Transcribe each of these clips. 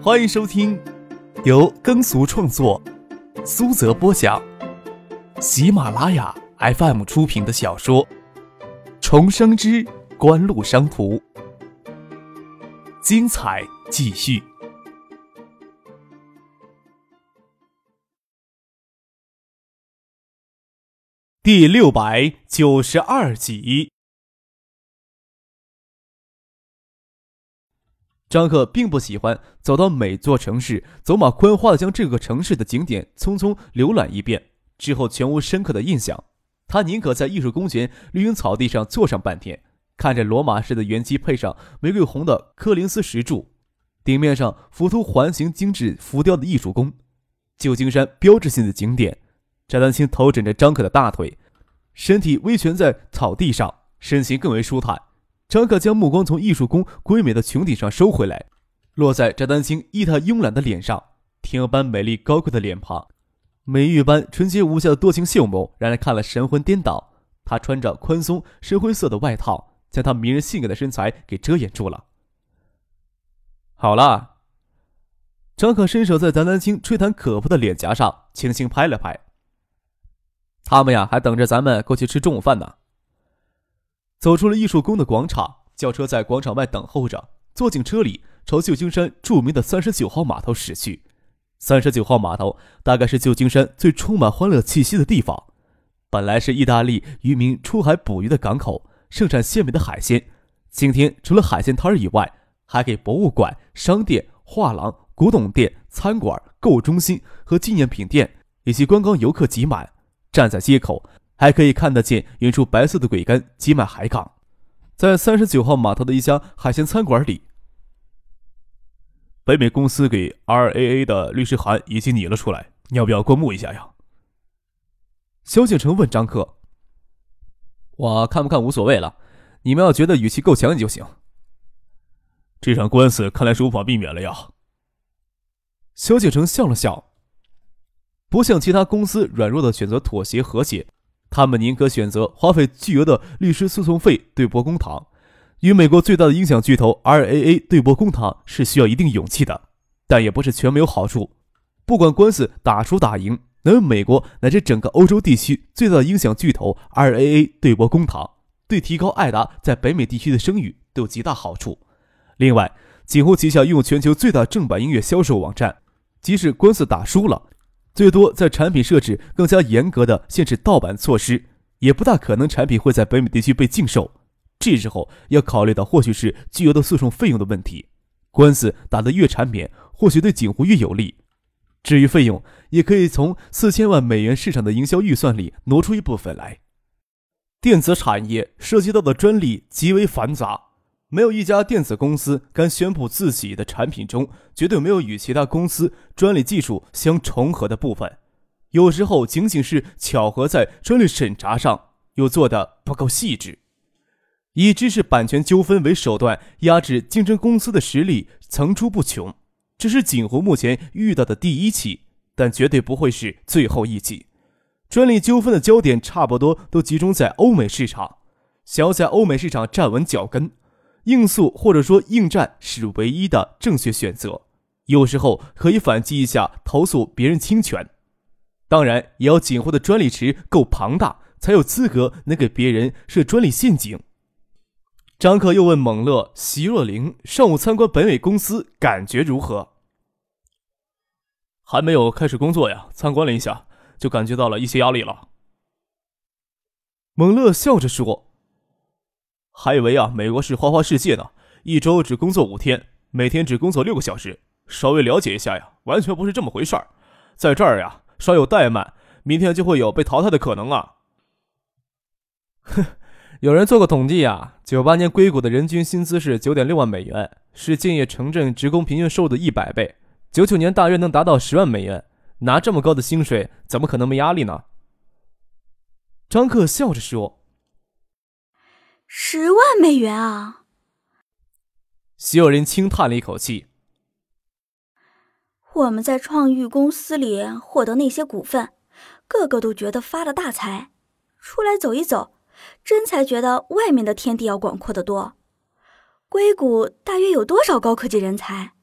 欢迎收听由耕俗创作、苏泽播讲、喜马拉雅 FM 出品的小说《重生之官路商途》，精彩继续，第六百九十二集。张克并不喜欢走到每座城市，走马观花的将这个城市的景点匆匆浏览一遍之后全无深刻的印象。他宁可在艺术公园绿荫草地上坐上半天，看着罗马式的圆基配上玫瑰红的柯林斯石柱，顶面上浮凸环形精致浮雕的艺术宫，旧金山标志性的景点。翟丹青头枕着张可的大腿，身体微蜷在草地上，身形更为舒坦。张可将目光从艺术宫瑰美的穹顶上收回来，落在翟丹青意态慵懒的脸上，天鹅般美丽高贵的脸庞，美玉般纯洁无瑕的多情秀眸，让人看了神魂颠倒。她穿着宽松深灰色的外套，将她迷人性感的身材给遮掩住了。好了，张可伸手在翟丹青吹弹可破的脸颊上轻轻拍了拍。他们呀，还等着咱们过去吃中午饭呢。走出了艺术宫的广场，轿车在广场外等候着。坐进车里，朝旧金山著名的三十九号码头驶去。三十九号码头大概是旧金山最充满欢乐气息的地方。本来是意大利渔民出海捕鱼的港口，盛产鲜美的海鲜。今天除了海鲜摊儿以外，还给博物馆、商店、画廊、古董店、餐馆、购物中心和纪念品店以及观光游客挤满。站在街口。还可以看得见远处白色的桅杆挤满海港，在三十九号码头的一家海鲜餐馆里，北美公司给 RAA 的律师函已经拟了出来，你要不要过目一下呀？萧敬成问张克：“我看不看无所谓了，你们要觉得语气够强硬就行。”这场官司看来是无法避免了呀。萧敬成笑了笑，不像其他公司软弱的选择妥协和解。他们宁可选择花费巨额的律师诉讼费对簿公堂，与美国最大的音响巨头 RAA 对簿公堂是需要一定勇气的，但也不是全没有好处。不管官司打输打赢，能与美国乃至整个欧洲地区最大的音响巨头 RAA 对簿公堂，对提高艾达在北美地区的声誉都有极大好处。另外，锦湖旗下拥有全球最大正版音乐销售网站，即使官司打输了。最多在产品设置更加严格的限制盗版措施，也不大可能产品会在北美地区被禁售。这时候要考虑到或许是巨额的诉讼费用的问题。官司打得越缠绵，或许对景湖越有利。至于费用，也可以从四千万美元市场的营销预算里挪出一部分来。电子产业涉及到的专利极为繁杂。没有一家电子公司敢宣布自己的产品中绝对没有与其他公司专利技术相重合的部分。有时候仅仅是巧合，在专利审查上又做得不够细致，以知识版权纠纷为手段压制竞争公司的实力层出不穷。这是锦湖目前遇到的第一起，但绝对不会是最后一起。专利纠纷的焦点差不多都集中在欧美市场，想要在欧美市场站稳脚跟。应诉或者说应战是唯一的正确选择。有时候可以反击一下，投诉别人侵权。当然，也要锦湖的专利池够庞大，才有资格能给别人设专利陷阱。张克又问蒙乐、席若琳：“上午参观本美公司，感觉如何？”还没有开始工作呀，参观了一下，就感觉到了一些压力了。蒙乐笑着说。还以为啊，美国是花花世界呢，一周只工作五天，每天只工作六个小时。稍微了解一下呀，完全不是这么回事儿。在这儿呀，稍有怠慢，明天就会有被淘汰的可能啊。哼，有人做过统计呀，九八年硅谷的人均薪资是九点六万美元，是建业城镇职工平均收入的一百倍。九九年大约能达到十万美元，拿这么高的薪水，怎么可能没压力呢？张克笑着说。十万美元啊！徐有人轻叹了一口气。我们在创育公司里获得那些股份，个个都觉得发了大财。出来走一走，真才觉得外面的天地要广阔的多。硅谷大约有多少高科技人才？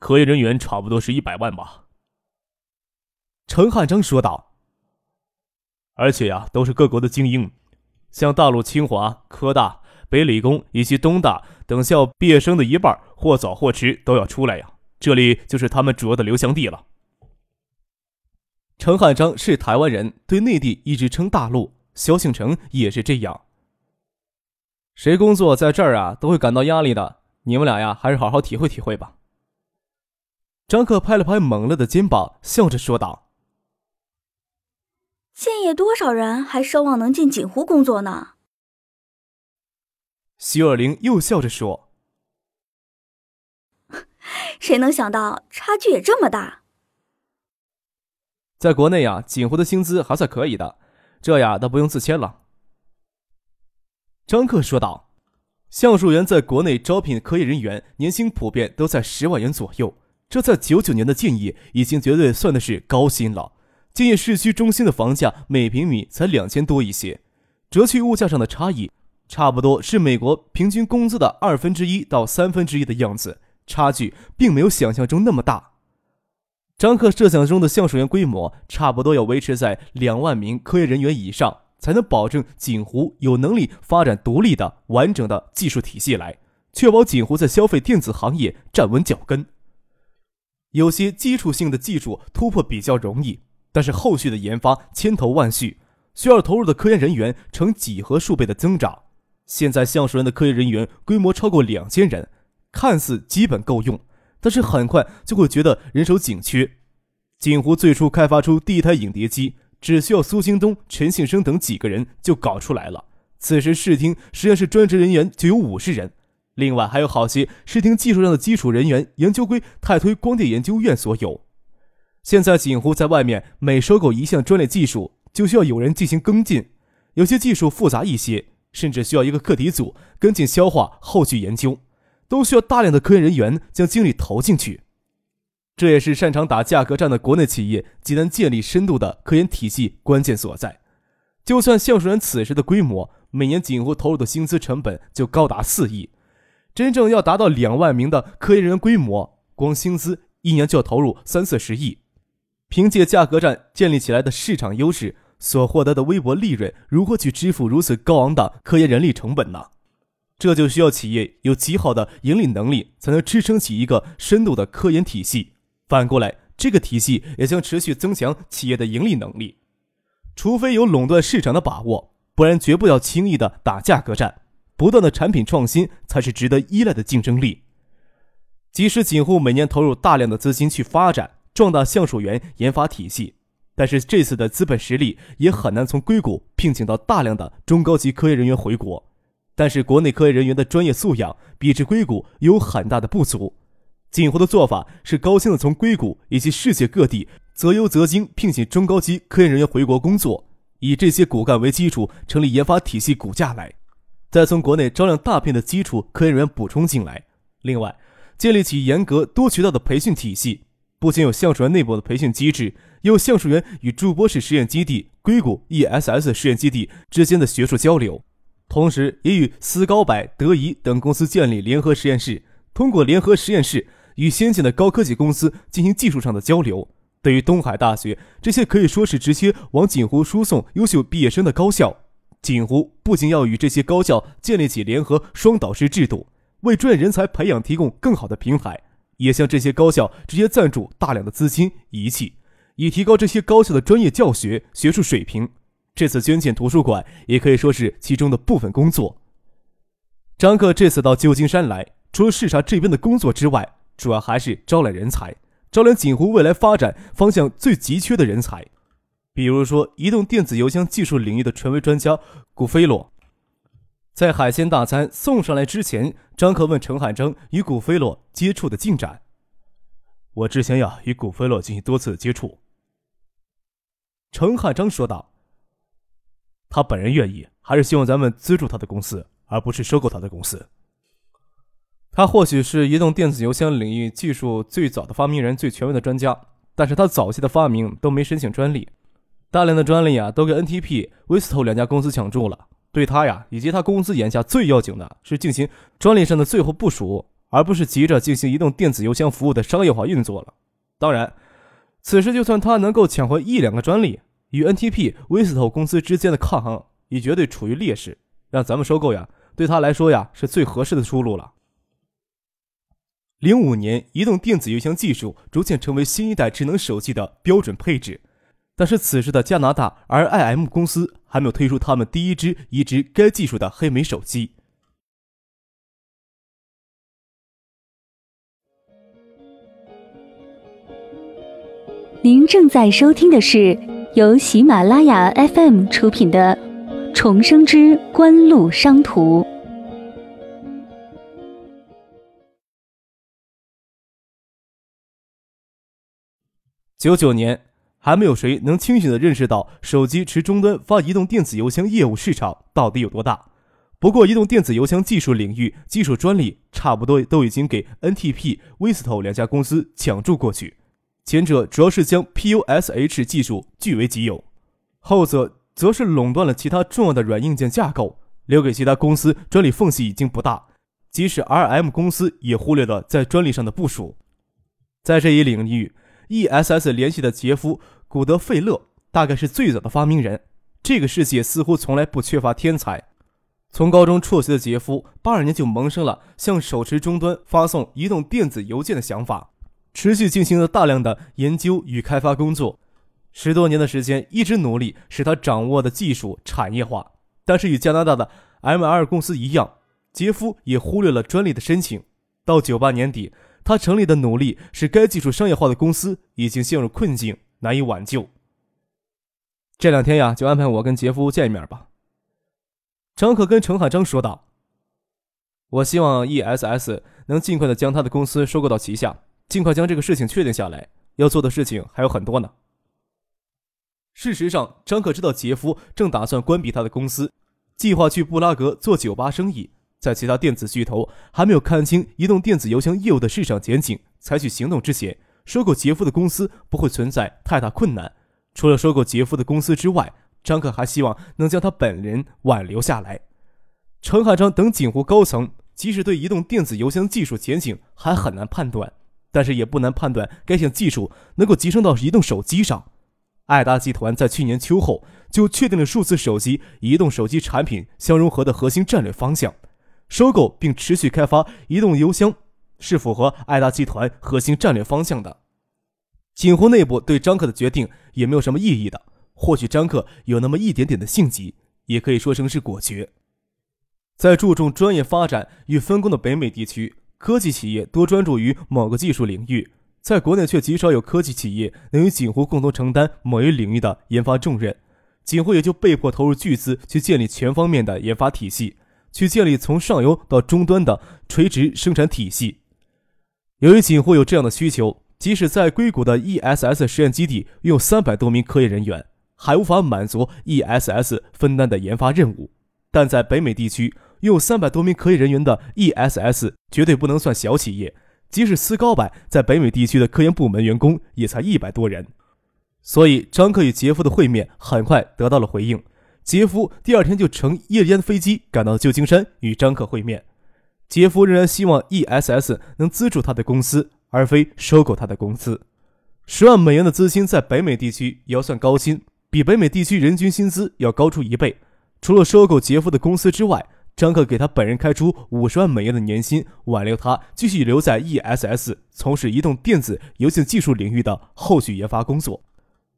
科研人员差不多是一百万吧。陈汉章说道。而且呀，都是各国的精英，像大陆清华、科大、北理工以及东大等校毕业生的一半，或早或迟都要出来呀。这里就是他们主要的流向地了。陈汉章是台湾人，对内地一直称大陆。萧庆成也是这样。谁工作在这儿啊，都会感到压力的。你们俩呀，还是好好体会体会吧。张克拍了拍猛烈的肩膀，笑着说道。建业多少人还奢望能进锦湖工作呢？徐尔玲又笑着说：“谁能想到差距也这么大？在国内呀，锦湖的薪资还算可以的，这呀倒不用自谦了。”张克说道：“橡树园在国内招聘科研人员，年薪普遍都在十万元左右，这在九九年的建业已经绝对算的是高薪了。”建业市区中心的房价每平米才两千多一些，折去物价上的差异，差不多是美国平均工资的二分之一到三分之一的样子，差距并没有想象中那么大。张克设想中的橡树园规模差不多要维持在两万名科研人员以上，才能保证锦湖有能力发展独立的完整的技术体系来，确保锦湖在消费电子行业站稳脚跟。有些基础性的技术突破比较容易。但是后续的研发千头万绪，需要投入的科研人员呈几何数倍的增长。现在橡树人的科研人员规模超过两千人，看似基本够用，但是很快就会觉得人手紧缺。锦湖最初开发出第一台影碟机，只需要苏兴东、陈信生等几个人就搞出来了。此时视听实验室专职人员就有五十人，另外还有好些视听技术上的基础人员研究归泰推光电研究院所有。现在锦湖在外面每收购一项专利技术，就需要有人进行跟进。有些技术复杂一些，甚至需要一个课题组跟进消化后续研究，都需要大量的科研人员将精力投进去。这也是擅长打价格战的国内企业极难建立深度的科研体系关键所在。就算橡树人此时的规模，每年锦湖投入的薪资成本就高达四亿，真正要达到两万名的科研人员规模，光薪资一年就要投入三四十亿。凭借价格战建立起来的市场优势所获得的微薄利润，如何去支付如此高昂的科研人力成本呢？这就需要企业有极好的盈利能力，才能支撑起一个深度的科研体系。反过来，这个体系也将持续增强企业的盈利能力。除非有垄断市场的把握，不然绝不要轻易的打价格战。不断的产品创新才是值得依赖的竞争力。即使锦湖每年投入大量的资金去发展。壮大橡树园研发体系，但是这次的资本实力也很难从硅谷聘请到大量的中高级科研人员回国。但是国内科研人员的专业素养比之硅谷有很大的不足。锦湖的做法是高薪的从硅谷以及世界各地择优择精聘请中高级科研人员回国工作，以这些骨干为基础成立研发体系骨架来，再从国内招揽大片的基础科研人员补充进来。另外，建立起严格多渠道的培训体系。不仅有橡树园内部的培训机制，也有橡树园与筑波市实验基地、硅谷 ESS 实验基地之间的学术交流，同时也与斯高柏、德仪等公司建立联合实验室，通过联合实验室与先进的高科技公司进行技术上的交流。对于东海大学这些可以说是直接往锦湖输送优秀毕业生的高校，锦湖不仅要与这些高校建立起联合双导师制度，为专业人才培养提供更好的平台。也向这些高校直接赞助大量的资金仪器，以提高这些高校的专业教学学术水平。这次捐建图书馆也可以说是其中的部分工作。张克这次到旧金山来，除了视察这边的工作之外，主要还是招揽人才，招揽锦湖未来发展方向最急缺的人才，比如说移动电子邮箱技术领域的权威专家古菲洛。在海鲜大餐送上来之前，张克问陈汉章与古飞洛接触的进展。我之前呀与古飞洛进行多次接触。陈汉章说道：“他本人愿意，还是希望咱们资助他的公司，而不是收购他的公司。他或许是移动电子邮箱领域技术最早的发明人、最权威的专家，但是他早期的发明都没申请专利，大量的专利啊都给 NTP、威斯透两家公司抢注了。”对他呀，以及他公司眼下最要紧的是进行专利上的最后部署，而不是急着进行移动电子邮箱服务的商业化运作了。当然，此时就算他能够抢回一两个专利，与 NTP、威斯特公司之间的抗衡也绝对处于劣势。让咱们收购呀，对他来说呀是最合适的出路了。零五年，移动电子邮箱技术逐渐成为新一代智能手机的标准配置，但是此时的加拿大 RIM 公司还没有推出他们第一支移植该技术的黑莓手机。您正在收听的是由喜马拉雅 FM 出品的《重生之官路商途》。九九年，还没有谁能清醒的认识到手机持终端发移动电子邮箱业务市场到底有多大。不过，移动电子邮箱技术领域技术专利差不多都已经给 NTP、威斯 o 两家公司抢注过去。前者主要是将 PUSH 技术据为己有，后者则是垄断了其他重要的软硬件架构，留给其他公司专利缝隙已经不大。即使 RM 公司也忽略了在专利上的部署。在这一领域。E.S.S 联系的杰夫·古德费勒大概是最早的发明人。这个世界似乎从来不缺乏天才。从高中辍学的杰夫，八二年就萌生了向手持终端发送移动电子邮件的想法，持续进行了大量的研究与开发工作。十多年的时间，一直努力使他掌握的技术产业化。但是与加拿大的 M.R 公司一样，杰夫也忽略了专利的申请。到九八年底。他成立的努力使该技术商业化的公司已经陷入困境，难以挽救。这两天呀，就安排我跟杰夫见一面吧。张可跟程海章说道：“我希望 E.S.S 能尽快的将他的公司收购到旗下，尽快将这个事情确定下来。要做的事情还有很多呢。”事实上，张可知道杰夫正打算关闭他的公司，计划去布拉格做酒吧生意。在其他电子巨头还没有看清移动电子邮箱业务的市场前景，采取行动之前，收购杰夫的公司不会存在太大困难。除了收购杰夫的公司之外，张克还希望能将他本人挽留下来。陈海章等锦湖高层即使对移动电子邮箱技术前景还很难判断，但是也不难判断该项技术能够集成到移动手机上。爱达集团在去年秋后就确定了数字手机、移动手机产品相融合的核心战略方向。收购并持续开发移动邮箱，是符合爱达集团核心战略方向的。锦湖内部对张克的决定也没有什么异议的。或许张克有那么一点点的性急，也可以说成是果决。在注重专业发展与分工的北美地区，科技企业多专注于某个技术领域，在国内却极少有科技企业能与锦湖共同承担某一领域的研发重任。锦湖也就被迫投入巨资去建立全方面的研发体系。去建立从上游到终端的垂直生产体系。由于锦湖有这样的需求，即使在硅谷的 ESS 实验基地拥有三百多名科研人员，还无法满足 ESS 分担的研发任务。但在北美地区，拥有三百多名科研人员的 ESS 绝对不能算小企业。即使斯高柏在北美地区的科研部门员工也才一百多人。所以，张克与杰夫的会面很快得到了回应。杰夫第二天就乘夜间飞机赶到旧金山与张克会面。杰夫仍然希望 E.S.S 能资助他的公司，而非收购他的公司。十万美元的资金在北美地区也要算高薪，比北美地区人均薪资要高出一倍。除了收购杰夫的公司之外，张克给他本人开出五十万美元的年薪，挽留他继续留在 E.S.S 从事移动电子邮件技术领域的后续研发工作。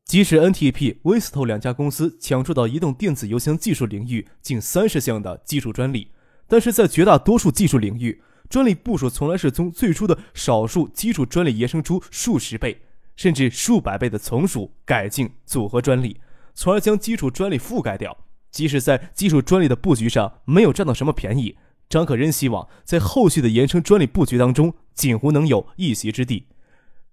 即使 NTP、威斯特两家公司抢注到移动电子邮箱技术领域近三十项的技术专利，但是在绝大多数技术领域，专利部署从来是从最初的少数基础专利延伸出数十倍甚至数百倍的从属、改进、组合专利，从而将基础专利覆盖掉。即使在基础专利的布局上没有占到什么便宜，张可仍希望在后续的延伸专利布局当中，锦湖能有一席之地。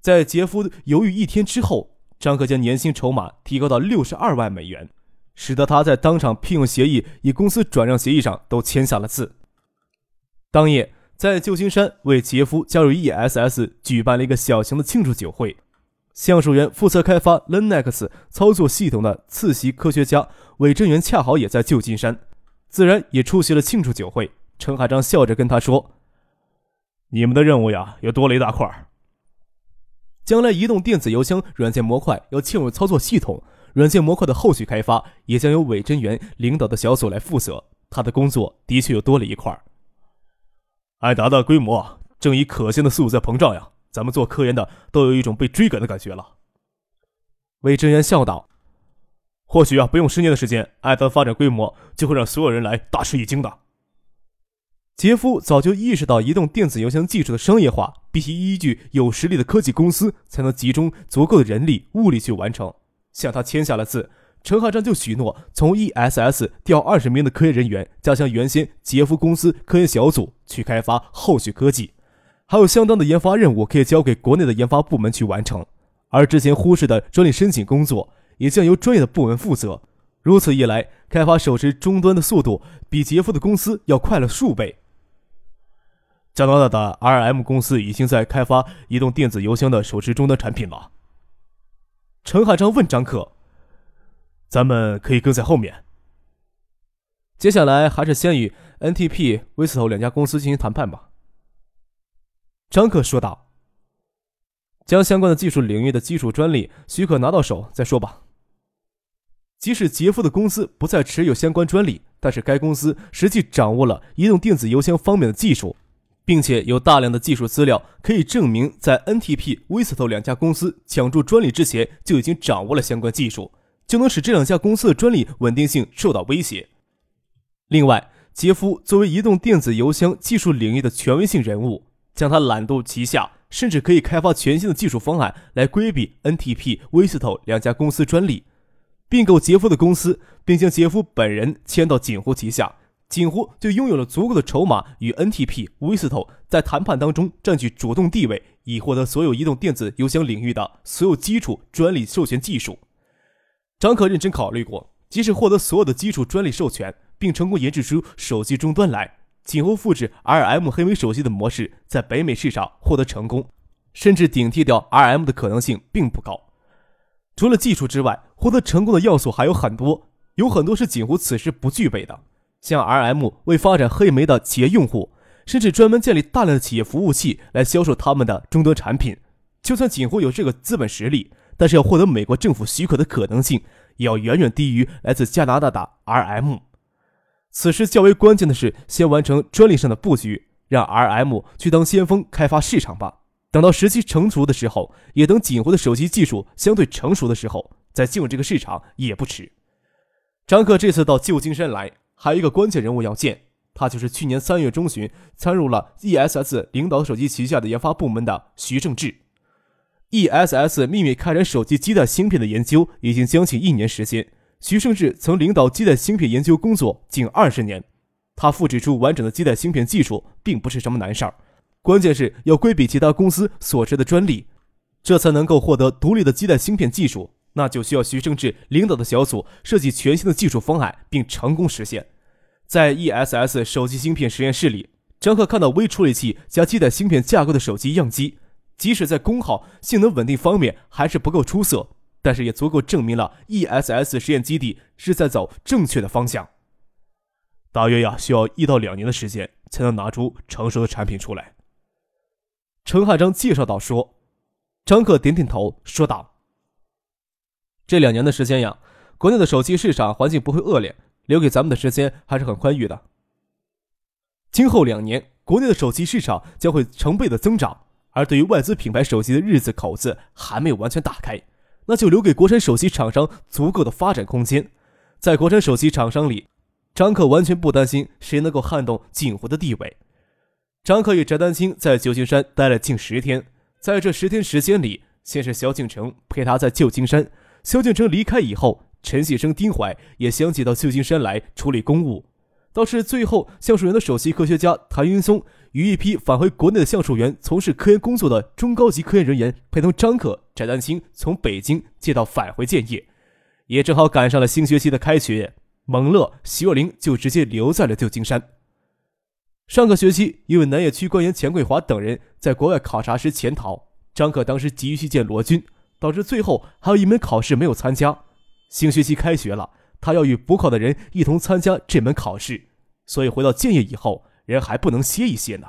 在杰夫犹豫一天之后。张克将年薪筹码提高到六十二万美元，使得他在当场聘用协议与公司转让协议上都签下了字。当夜，在旧金山为杰夫加入 E.S.S 举办了一个小型的庆祝酒会。橡树园负责开发 Linux 操作系统的次席科学家韦正元恰好也在旧金山，自然也出席了庆祝酒会。陈海章笑着跟他说：“你们的任务呀，又多了一大块。将来移动电子邮箱软件模块要嵌入操作系统，软件模块的后续开发也将由韦真元领导的小组来负责。他的工作的确又多了一块。艾达的规模正以可见的速度在膨胀呀，咱们做科研的都有一种被追赶的感觉了。韦真元笑道：“或许啊，不用十年的时间，艾达的发展规模就会让所有人来大吃一惊的。”杰夫早就意识到，移动电子邮箱技术的商业化必须依据有实力的科技公司才能集中足够的人力物力去完成。向他签下了字，陈汉章就许诺从 ESS 调二十名的科研人员，加强原先杰夫公司科研小组去开发后续科技，还有相当的研发任务可以交给国内的研发部门去完成。而之前忽视的专利申请工作，也将由专业的部门负责。如此一来，开发手持终端的速度比杰夫的公司要快了数倍。加拿大的 RM 公司已经在开发移动电子邮箱的手持终端产品了。陈海章问张克：“咱们可以跟在后面？接下来还是先与 NTP、威斯头两家公司进行谈判吧。”张克说道：“将相关的技术领域的基础专利许可拿到手再说吧。即使杰夫的公司不再持有相关专利，但是该公司实际掌握了移动电子邮箱方面的技术。”并且有大量的技术资料可以证明，在 NTP、VSTO 两家公司抢注专利之前就已经掌握了相关技术，就能使这两家公司的专利稳定性受到威胁。另外，杰夫作为移动电子邮箱技术领域的权威性人物，将他揽入旗下，甚至可以开发全新的技术方案来规避 NTP、VSTO 两家公司专利，并购杰夫的公司，并将杰夫本人迁到锦湖旗下。锦湖就拥有了足够的筹码，与 NTP、威斯特在谈判当中占据主动地位，以获得所有移动电子邮箱领域的所有基础专利授权技术。张可认真考虑过，即使获得所有的基础专利授权，并成功研制出手机终端来，锦湖复制 RM 黑莓手机的模式在北美市场获得成功，甚至顶替掉 RM 的可能性并不高。除了技术之外，获得成功的要素还有很多，有很多是锦湖此时不具备的。像 RM 为发展黑莓的企业用户，甚至专门建立大量的企业服务器来销售他们的终端产品。就算锦湖有这个资本实力，但是要获得美国政府许可的可能性，也要远远低于来自加拿大的 RM。此时较为关键的是，先完成专利上的布局，让 RM 去当先锋开发市场吧。等到时机成熟的时候，也等锦湖的手机技术相对成熟的时候，再进入这个市场也不迟。张克这次到旧金山来。还有一个关键人物要见，他就是去年三月中旬参入了 ESS 领导手机旗下的研发部门的徐正志。ESS 秘密开展手机基带芯片的研究已经将近一年时间，徐正志曾领导基带芯片研究工作近二十年，他复制出完整的基带芯片技术并不是什么难事儿，关键是要规避其他公司所持的专利，这才能够获得独立的基带芯片技术。那就需要徐正志领导的小组设计全新的技术方案，并成功实现。在 ESS 手机芯片实验室里，张克看到微处理器加基带芯片架构的手机样机，即使在功耗、性能稳定方面还是不够出色，但是也足够证明了 ESS 实验基地是在走正确的方向。大约呀，需要一到两年的时间才能拿出成熟的产品出来。陈汉章介绍道：“说。”张克点点头，说道。这两年的时间呀，国内的手机市场环境不会恶劣，留给咱们的时间还是很宽裕的。今后两年，国内的手机市场将会成倍的增长，而对于外资品牌手机的日子口子还没有完全打开，那就留给国产手机厂商足够的发展空间。在国产手机厂商里，张克完全不担心谁能够撼动锦湖的地位。张克与翟丹青在旧金山待了近十天，在这十天时间里，先是萧敬腾陪他在旧金山。萧敬腾离开以后，陈锡生、丁怀也相继到旧金山来处理公务。倒是最后，橡树园的首席科学家谭云松与一批返回国内的橡树园从事科研工作的中高级科研人员，陪同张可、翟丹青从北京借道返回建业，也正好赶上了新学期的开学。蒙乐、徐若琳就直接留在了旧金山。上个学期，因为南野区官员钱桂华等人在国外考察时潜逃，张可当时急于去见罗军。导致最后还有一门考试没有参加，新学期开学了他要与补考的人一同参加这门考试。所以回到建业以后人还不能歇一歇呢。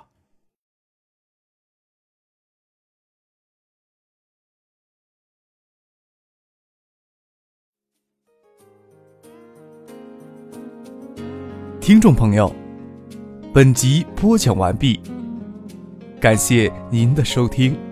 听众朋友本集播讲完毕感谢您的收听。